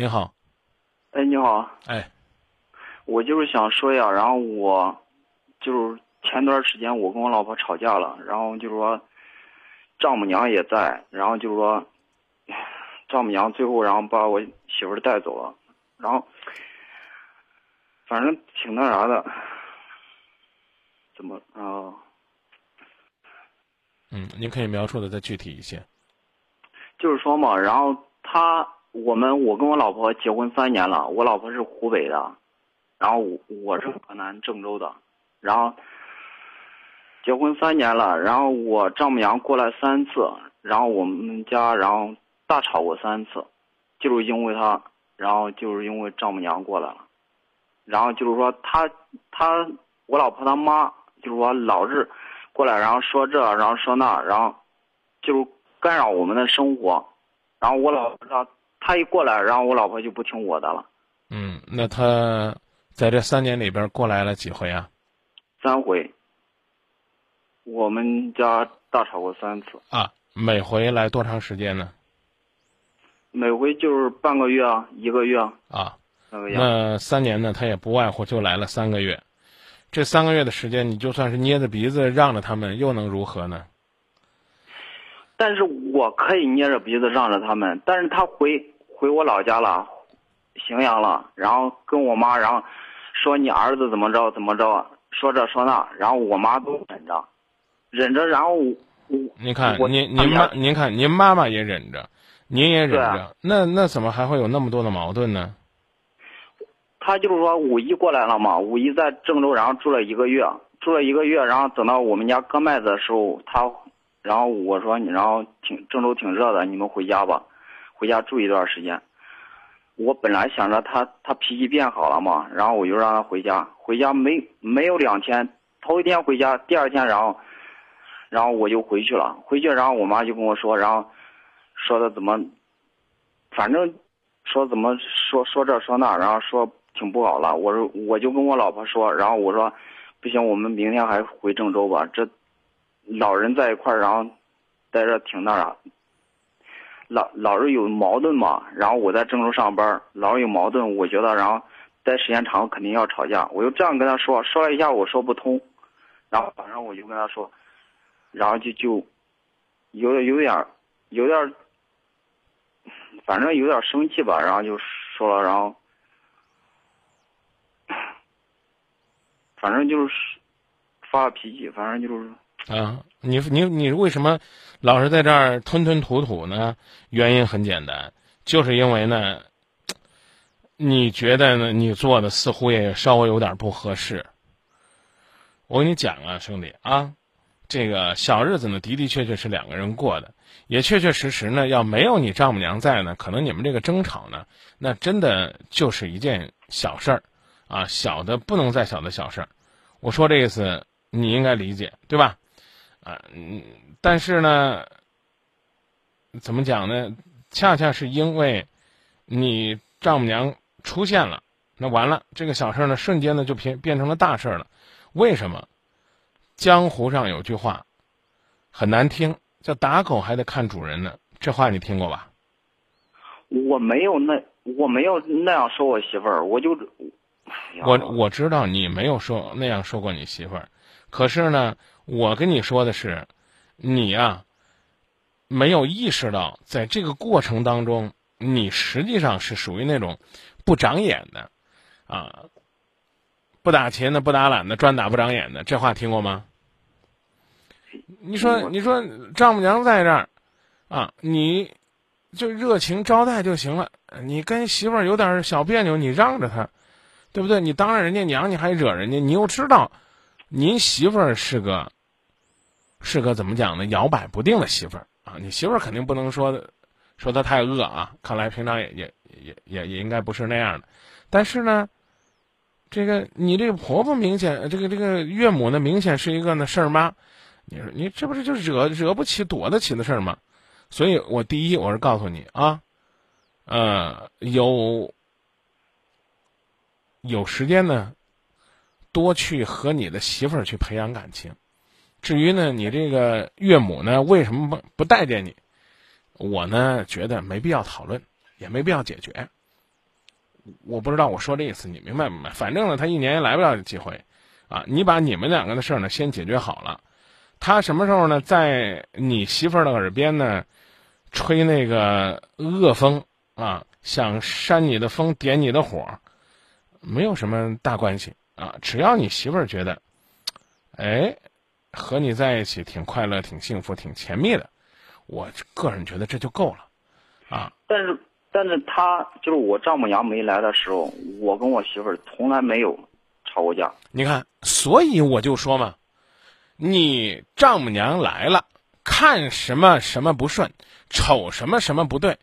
你好，哎，你好，哎，我就是想说呀，然后我就是前段时间我跟我老婆吵架了，然后就是说丈母娘也在，然后就是说丈母娘最后然后把我媳妇带走了，然后反正挺那啥的，怎么啊？嗯，您可以描述的再具体一些。就是说嘛，然后他我们我跟我老婆结婚三年了，我老婆是湖北的，然后我我是河南郑州的，然后结婚三年了，然后我丈母娘过来三次，然后我们家然后大吵过三次，就是因为他，然后就是因为丈母娘过来了，然后就是说他他我老婆他妈就是说老是过来，然后说这，然后说那，然后就是干扰我们的生活，然后我老婆他他一过来，然后我老婆就不听我的了，嗯，那他在这三年里边过来了几回啊？三回，我们家大吵过三次，啊，每回来多长时间呢？每回就是半个月啊，一个月啊，啊，那个样。那三年呢，他也不外乎就来了三个月。这三个月的时间，你就算是捏着鼻子让着他们，又能如何呢？但是我可以捏着鼻子让着他们，但是他回回我老家了，荥阳了，然后跟我妈，然后说你儿子怎么着怎么着，说这说那，然后我妈都忍着，忍着，然后我我您看，您您妈，您看您妈妈也忍着，您也忍着，啊那那怎么还会有那么多的矛盾呢？他就是说五一过来了嘛，五一在郑州，然后住了一个月，住了一个月，然后等到我们家割麦子的时候，他，然后我说你，然后挺郑州挺热的，你们回家吧，回家住一段时间。我本来想着他他脾气变好了嘛，然后我就让他回家，回家没没有两天，头一天回家，第二天然后，然后我就回去了，回去然后我妈就跟我说，然后说的怎么，反正说怎么说说这说那，然后说挺不好了。我说我就跟我老婆说，然后我说不行，我们明天还回郑州吧。这老人在一块儿，然后待着挺那啥，老老是有矛盾嘛。然后我在郑州上班，老是有矛盾，我觉得然后待时间长肯定要吵架。我就这样跟他说，说了一下我说不通，然后晚上我就跟他说，然后就就有点有点有点反正有点生气吧，然后就说了，然后反正就是发脾气，反正就是啊，你你你为什么老是在这儿吞吞吐吐呢？原因很简单，就是因为呢，你觉得呢，你做的似乎也稍微有点不合适。我跟你讲啊，兄弟啊，这个小日子呢，的的确确是两个人过的，也确确实实呢，要没有你丈母娘在呢，可能你们这个争吵呢，那真的就是一件小事儿，啊，小的不能再小的小事儿。我说这意思，你应该理解，对吧？啊，嗯，但是呢，怎么讲呢？恰恰是因为你丈母娘出现了，那完了，这个小事儿呢，瞬间呢就变变成了大事儿了。为什么？江湖上有句话很难听，叫“打狗还得看主人呢”。这话你听过吧？我没有那我没有那样说我媳妇儿，我就我我知道你没有说那样说过你媳妇儿，可是呢，我跟你说的是，你呀、没有意识到，在这个过程当中，你实际上是属于那种不长眼的，啊，不打勤的、不打懒的、专打不长眼的，这话听过吗？你说，你说丈母娘在这儿，啊，你就热情招待就行了。你跟媳妇儿有点小别扭，你让着她，对不对？你当着人家娘，你还惹人家，你又知道，您媳妇儿是个，是个怎么讲呢？摇摆不定的媳妇儿啊！你媳妇儿肯定不能说，说她太恶啊。看来平常也也也也也应该不是那样的。但是呢，这个你这个婆婆明显，这个这个岳母呢，明显是一个呢事儿妈。你说你这不是就惹惹不起、躲得起的事儿吗？所以我第一我是告诉你啊，呃，有有时间呢，多去和你的媳妇儿去培养感情。至于呢，你这个岳母呢，为什么不不待见你？我呢觉得没必要讨论，也没必要解决，我不知道我说这意思你明白不明白？反正呢，他一年也来不了几回，啊，你把你们两个的事儿呢先解决好了，他什么时候呢在你媳妇儿的耳边呢吹那个恶风啊，想扇你的风点你的火，没有什么大关系啊，只要你媳妇儿觉得，哎，和你在一起挺快乐、挺幸福、挺甜蜜的，我个人觉得这就够了，啊。但是。但是他就是我丈母娘没来的时候，我跟我媳妇儿从来没有吵过架。你看，所以我就说嘛，你丈母娘来了，看什么什么不顺，瞅什么什么不对，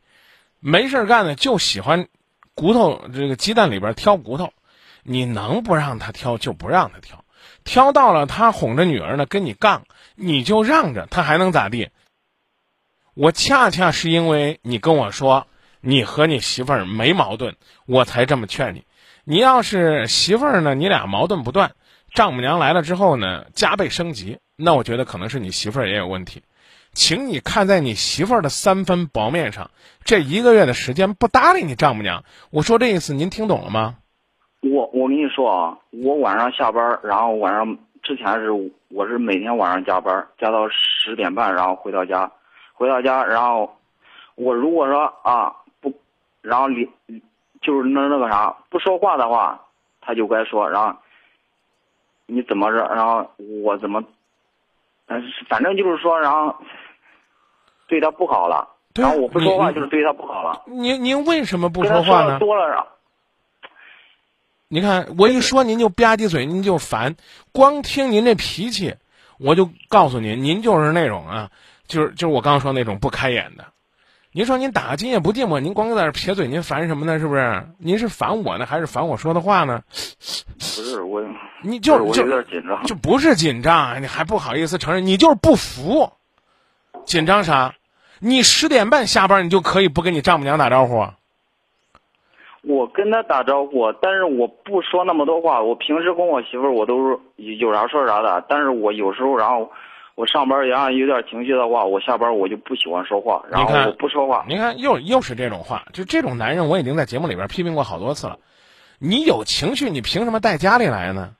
没事干呢就喜欢骨头这个鸡蛋里边挑骨头，你能不让他挑就不让他挑，挑到了他哄着女儿呢跟你杠，你就让着他还能咋地？我恰恰是因为你跟我说。你和你媳妇儿没矛盾，我才这么劝你。你要是媳妇儿呢，你俩矛盾不断，丈母娘来了之后呢，加倍升级，那我觉得可能是你媳妇儿也有问题。请你看在你媳妇儿的三分薄面上，这一个月的时间不搭理你丈母娘。我说这意思，您听懂了吗？我我跟你说啊，我晚上下班，然后晚上之前是我是每天晚上加班，加到十点半，然后回到家，回到家，然后我如果说啊不。然后你，就是那那个啥不说话的话，他就该说。然后你怎么着？然后我怎么？嗯，反正就是说，然后对他不好了。然后我不说话就是对他不好了。您您为什么不说话呢？多了。你看我一说您就吧唧嘴，您就烦。光听您这脾气，我就告诉您，您就是那种啊，就是就是我刚刚说那种不开眼的。您说您打个今夜不寂寞，您光在这撇嘴，您烦什么呢？是不是？您是烦我呢，还是烦我说的话呢？不是我，你就就有点紧张，就不是紧张，你还不好意思承认，你就是不服。紧张啥？你十点半下班，你就可以不跟你丈母娘打招呼？我跟他打招呼，但是我不说那么多话。我平时跟我媳妇儿，我都是有啥说啥的。但是我有时候，然后。我上班然后有点情绪的话，我下班我就不喜欢说话，然后我不说话。您看，又又是这种话，就这种男人，我已经在节目里边批评过好多次了。你有情绪，你凭什么带家里来呢？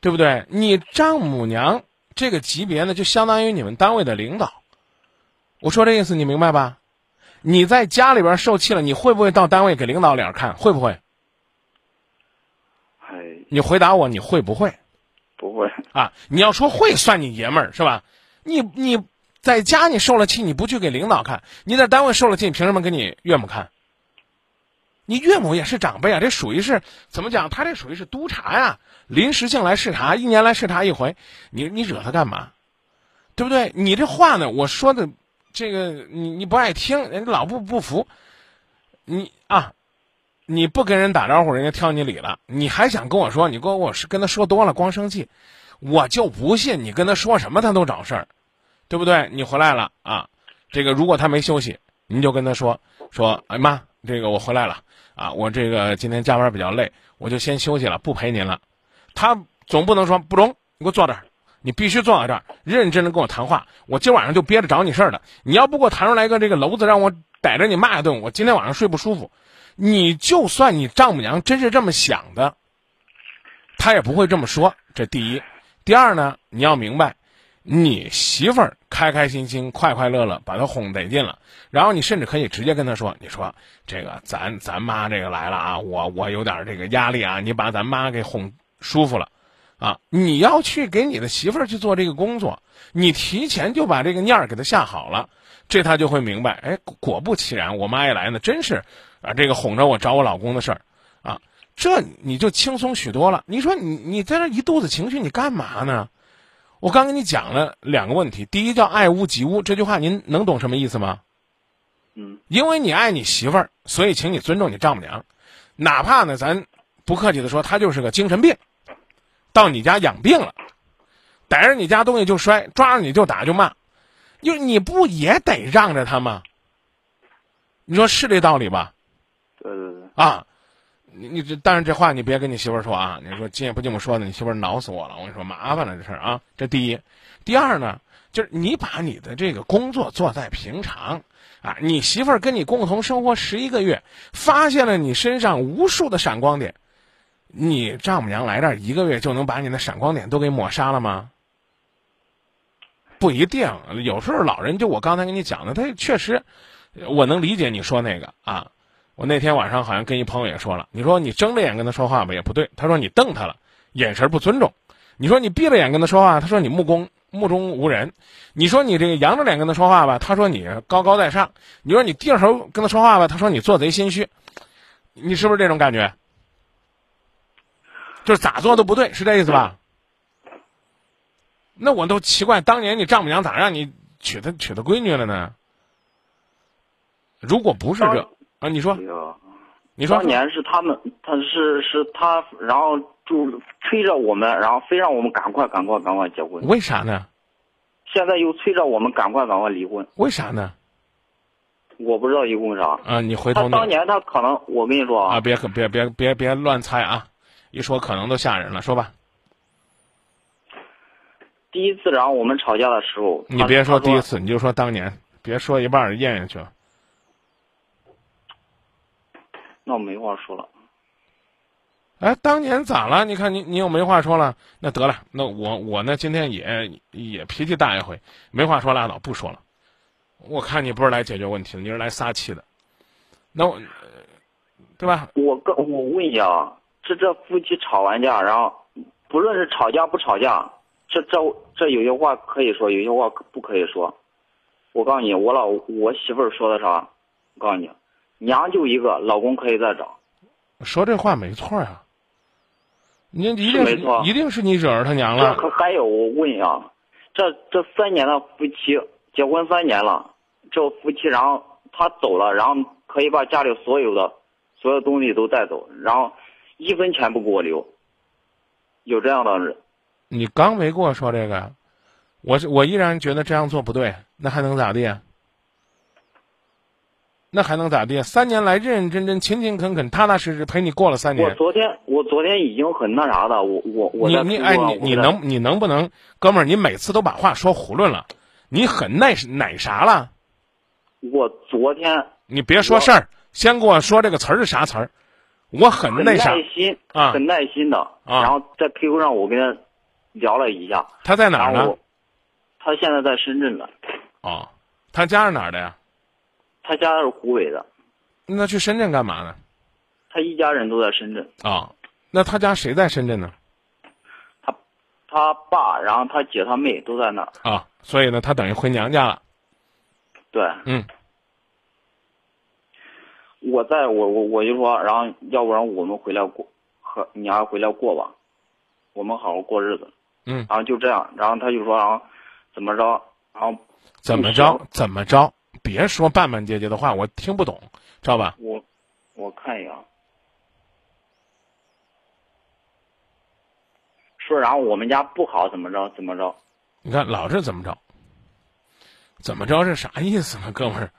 对不对？你丈母娘这个级别呢，就相当于你们单位的领导。我说这意思，你明白吧？你在家里边受气了，你会不会到单位给领导脸看？会不会？你回答我，你会不会？不会啊！你要说会，算你爷们儿是吧？你你在家你受了气，你不去给领导看；你在单位受了气，凭什么给你岳母看？你岳母也是长辈啊，这属于是怎么讲？他这属于是督察呀，临时性来视察，一年来视察一回。你你惹他干嘛？对不对？你这话呢？我说的这个你你不爱听，人老不不服。你啊。你不跟人打招呼，人家挑你理了，你还想跟我说？你跟我是跟他说多了，光生气，我就不信你跟他说什么他都找事儿，对不对？你回来了啊，这个如果他没休息，您就跟他说说，哎妈，这个我回来了啊，我这个今天加班比较累，我就先休息了，不陪您了。他总不能说不中，你给我坐这儿，你必须坐在这儿，认真的跟我谈话。我今晚上就憋着找你事儿的，你要不给我弹出来个这个篓子，让我逮着你骂一顿，我今天晚上睡不舒服。你就算你丈母娘真是这么想的，她也不会这么说。这第一，第二呢，你要明白，你媳妇儿开开心心、快快乐乐，把她哄得劲了。然后你甚至可以直接跟她说：“你说这个咱咱妈这个来了啊，我我有点这个压力啊，你把咱妈给哄舒服了，啊，你要去给你的媳妇儿去做这个工作，你提前就把这个念儿给她下好了，这她就会明白。哎，果不其然，我妈一来呢，真是。”啊，这个哄着我找我老公的事儿，啊，这你就轻松许多了。你说你你在这一肚子情绪，你干嘛呢？我刚跟你讲了两个问题，第一叫爱屋及乌，这句话您能懂什么意思吗？嗯，因为你爱你媳妇儿，所以请你尊重你丈母娘，哪怕呢咱不客气的说，她就是个精神病，到你家养病了，逮着你家东西就摔，抓着你就打就骂，就你不也得让着他吗？你说是这道理吧？对对对啊，你你这，但是这话你别跟你媳妇儿说啊！你说今夜不寂寞说的，你媳妇儿挠死我了！我跟你说麻烦了这事儿啊。这第一，第二呢，就是你把你的这个工作做在平常啊，你媳妇儿跟你共同生活十一个月，发现了你身上无数的闪光点，你丈母娘来这儿一个月就能把你的闪光点都给抹杀了吗？不一定，有时候老人就我刚才跟你讲的，他确实，我能理解你说那个啊。我那天晚上好像跟一朋友也说了，你说你睁着眼跟他说话吧也不对，他说你瞪他了，眼神不尊重；你说你闭着眼跟他说话，他说你目公目中无人；你说你这个扬着脸跟他说话吧，他说你高高在上；你说你低着头跟他说话吧，他说你做贼心虚。你是不是这种感觉？就是咋做都不对，是这意思吧？那我都奇怪，当年你丈母娘咋让你娶她娶她闺女了呢？如果不是这。啊，你说，你说，当年是他们，他是是他，然后就催着我们，然后非让我们赶快赶快赶快结婚。为啥呢？现在又催着我们赶快赶快离婚。为啥呢？我不知道因为啥。啊，你回头。他当年他可能，我跟你说啊，别别别别别乱猜啊！一说可能都吓人了，说吧。第一次，然后我们吵架的时候，你别说第一次，你就说当年，别说一半咽下去了。那我没话说了。哎，当年咋了？你看你，你又没话说了。那得了，那我我呢？今天也也脾气大一回，没话说拉倒，不说了。我看你不是来解决问题的，你是来撒气的。那我，对吧？我跟我问一下啊，这这夫妻吵完架，然后不论是吵架不吵架，这这这有些话可以说，有些话不可以说。我告诉你，我老我媳妇儿说的啥？我告诉你。娘就一个，老公可以再找。说这话没错呀，你一定是一定是你惹着他娘了。可还有，我问一下，这这三年的夫妻结婚三年了，这夫妻然后他走了，然后可以把家里所有的所有东西都带走，然后一分钱不给我留，有这样的人？你刚没跟我说这个，我我依然觉得这样做不对，那还能咋地？那还能咋地？三年来认认真真、勤勤恳恳、踏踏实实陪你过了三年。我昨天，我昨天已经很那啥的，我我我。你你哎，你你能你能不能，哥们儿，你每次都把话说囫囵了，你很耐奶啥了？我昨天。你别说事儿，先给我说这个词儿是啥词儿？我很那啥。耐心啊，很耐心的啊。然后在 QQ 上我跟他聊了一下。他在哪儿呢？他现在在深圳呢。哦，他家是哪儿的呀？他家是湖北的，那去深圳干嘛呢？他一家人都在深圳。啊，那他家谁在深圳呢？他，他爸，然后他姐、他妹都在那儿。啊，所以呢，他等于回娘家了。对。嗯。我在我我我就说，然后要不然我们回来过，和你还回来过吧，我们好好过日子。嗯。然后就这样，然后他就说，然后怎么着，然后怎么着怎么着。别说半半截截的话，我听不懂，知道吧？我，我看一眼。说，然后我们家不好，怎么着？怎么着？你看，老是怎么着？怎么着是啥意思呢，哥们儿？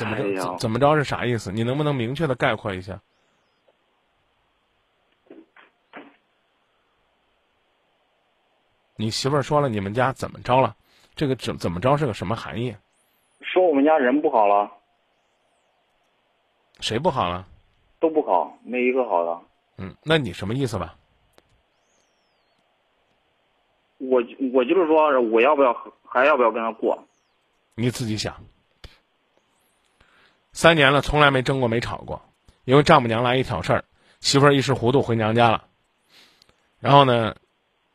怎么着？怎么着是啥意思？你能不能明确的概括一下？你媳妇儿说了，你们家怎么着了？这个怎怎么着是个什么含义？说我们家人不好了。谁不好了？都不好，没一个好的。嗯，那你什么意思吧？我我就是说，我要不要还要不要跟他过？你自己想。三年了，从来没争过，没吵过，因为丈母娘来一挑事儿，媳妇儿一时糊涂回娘家了。然后呢？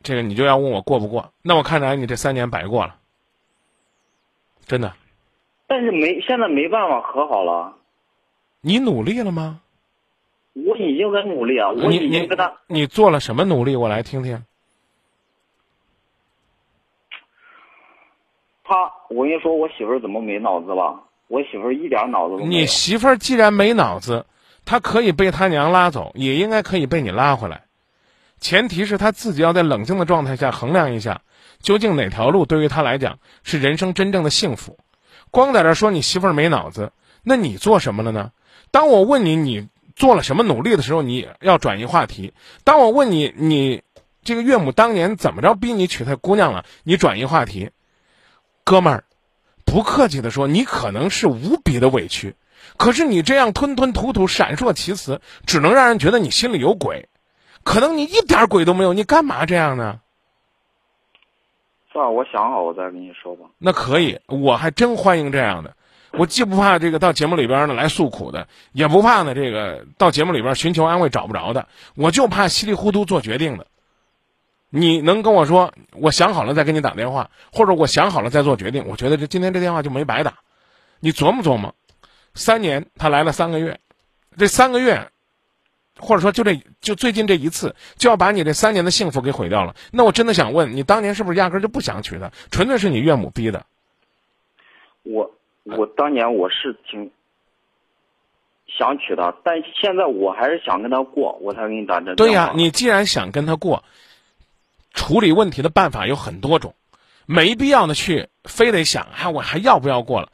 这个你就要问我过不过？那我看来你这三年白过了，真的。但是没现在没办法和好了。你努力了吗？我已经在努力啊！我已经跟他。你做了什么努力？我来听听。他，我跟你说，我媳妇儿怎么没脑子吧？我媳妇儿一点脑子都没有。你媳妇儿既然没脑子，她可以被他娘拉走，也应该可以被你拉回来。前提是他自己要在冷静的状态下衡量一下，究竟哪条路对于他来讲是人生真正的幸福。光在这说你媳妇儿没脑子，那你做什么了呢？当我问你你做了什么努力的时候，你要转移话题；当我问你你这个岳母当年怎么着逼你娶她姑娘了，你转移话题。哥们儿，不客气的说，你可能是无比的委屈，可是你这样吞吞吐吐、闪烁其词，只能让人觉得你心里有鬼。可能你一点鬼都没有，你干嘛这样呢？算了，我想好我再跟你说吧。那可以，我还真欢迎这样的。我既不怕这个到节目里边呢来诉苦的，也不怕呢这个到节目里边寻求安慰找不着的，我就怕稀里糊涂做决定的。你能跟我说我想好了再给你打电话，或者我想好了再做决定？我觉得这今天这电话就没白打。你琢磨琢磨，三年他来了三个月，这三个月。或者说，就这就最近这一次，就要把你这三年的幸福给毁掉了。那我真的想问你，当年是不是压根就不想娶她，纯粹是你岳母逼的？我我当年我是挺想娶她，但现在我还是想跟她过，我才给你打这。对呀，你既然想跟她过，处理问题的办法有很多种，没必要的去非得想，哎，我还要不要过了？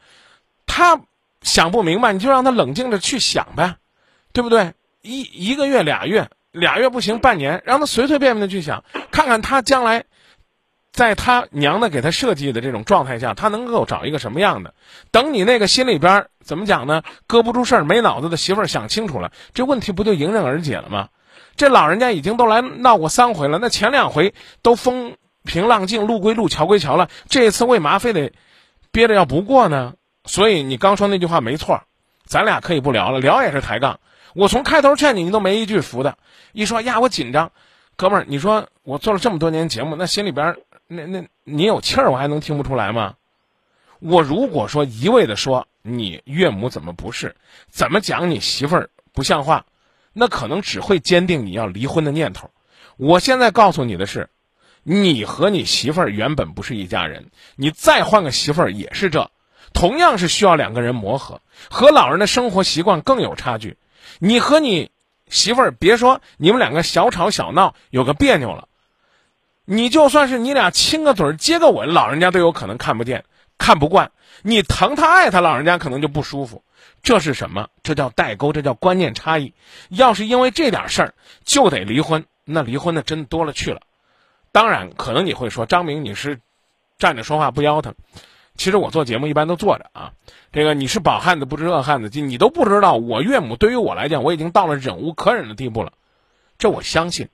他想不明白，你就让他冷静着去想呗，对不对？一一个月俩月俩月不行，半年让他随随便便的去想，看看他将来，在他娘的给他设计的这种状态下，他能够找一个什么样的？等你那个心里边怎么讲呢？搁不住事儿、没脑子的媳妇儿想清楚了，这问题不就迎刃而解了吗？这老人家已经都来闹过三回了，那前两回都风平浪静、路归路、桥归桥了，这一次为嘛非得憋着要不过呢？所以你刚说那句话没错，咱俩可以不聊了，聊也是抬杠。我从开头劝你，你都没一句服的。一说呀，我紧张，哥们儿，你说我做了这么多年节目，那心里边那那你有气儿，我还能听不出来吗？我如果说一味的说你岳母怎么不是，怎么讲你媳妇儿不像话，那可能只会坚定你要离婚的念头。我现在告诉你的是，你和你媳妇儿原本不是一家人，你再换个媳妇儿也是这，同样是需要两个人磨合，和老人的生活习惯更有差距。你和你媳妇儿别说你们两个小吵小闹有个别扭了，你就算是你俩亲个嘴接个吻，老人家都有可能看不见、看不惯。你疼他爱他，老人家可能就不舒服。这是什么？这叫代沟，这叫观念差异。要是因为这点事儿就得离婚，那离婚的真多了去了。当然，可能你会说张明你是站着说话不腰疼。其实我做节目一般都坐着啊，这个你是饱汉子不知饿汉子饥，你都不知道我岳母对于我来讲，我已经到了忍无可忍的地步了，这我相信。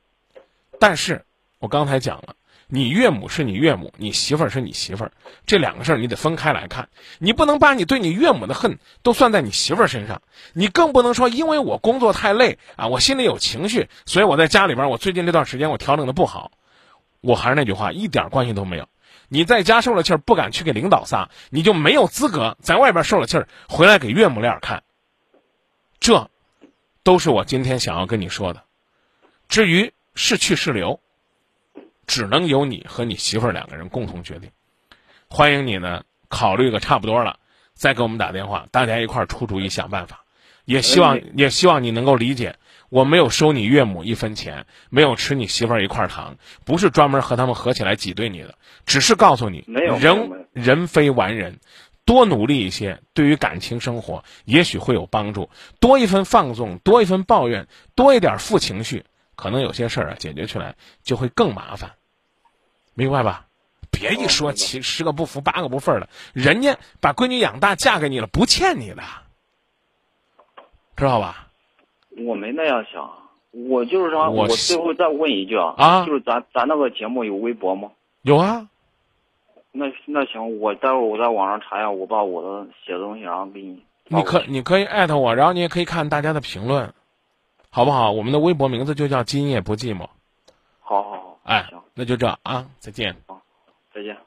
但是，我刚才讲了，你岳母是你岳母，你媳妇儿是你媳妇儿，这两个事儿你得分开来看，你不能把你对你岳母的恨都算在你媳妇儿身上，你更不能说因为我工作太累啊，我心里有情绪，所以我在家里边，我最近这段时间我调整的不好，我还是那句话，一点关系都没有。你在家受了气儿，不敢去给领导撒，你就没有资格在外边受了气儿回来给岳母脸看。这，都是我今天想要跟你说的。至于是去是留，只能由你和你媳妇儿两个人共同决定。欢迎你呢，考虑个差不多了，再给我们打电话，大家一块儿出主意想办法。也希望也希望你能够理解。我没有收你岳母一分钱，没有吃你媳妇儿一块糖，不是专门和他们合起来挤兑你的，只是告诉你，人人非完人，多努力一些，对于感情生活也许会有帮助。多一分放纵，多一分抱怨，多一点负情绪，可能有些事儿啊解决起来就会更麻烦，明白吧？别一说七十个不服八个不忿的，人家把闺女养大嫁给你了，不欠你的，知道吧？我没那样想，我就是说，我最后再问一句啊，啊，就是咱咱那个节目有微博吗？有啊。那那行，我待会儿我在网上查一下，我把我的写的东西然后给你。你可你可以艾特我，然后你也可以看大家的评论，好不好？我们的微博名字就叫今夜不寂寞。好好好。哎，行，那就这啊，再见。好，再见。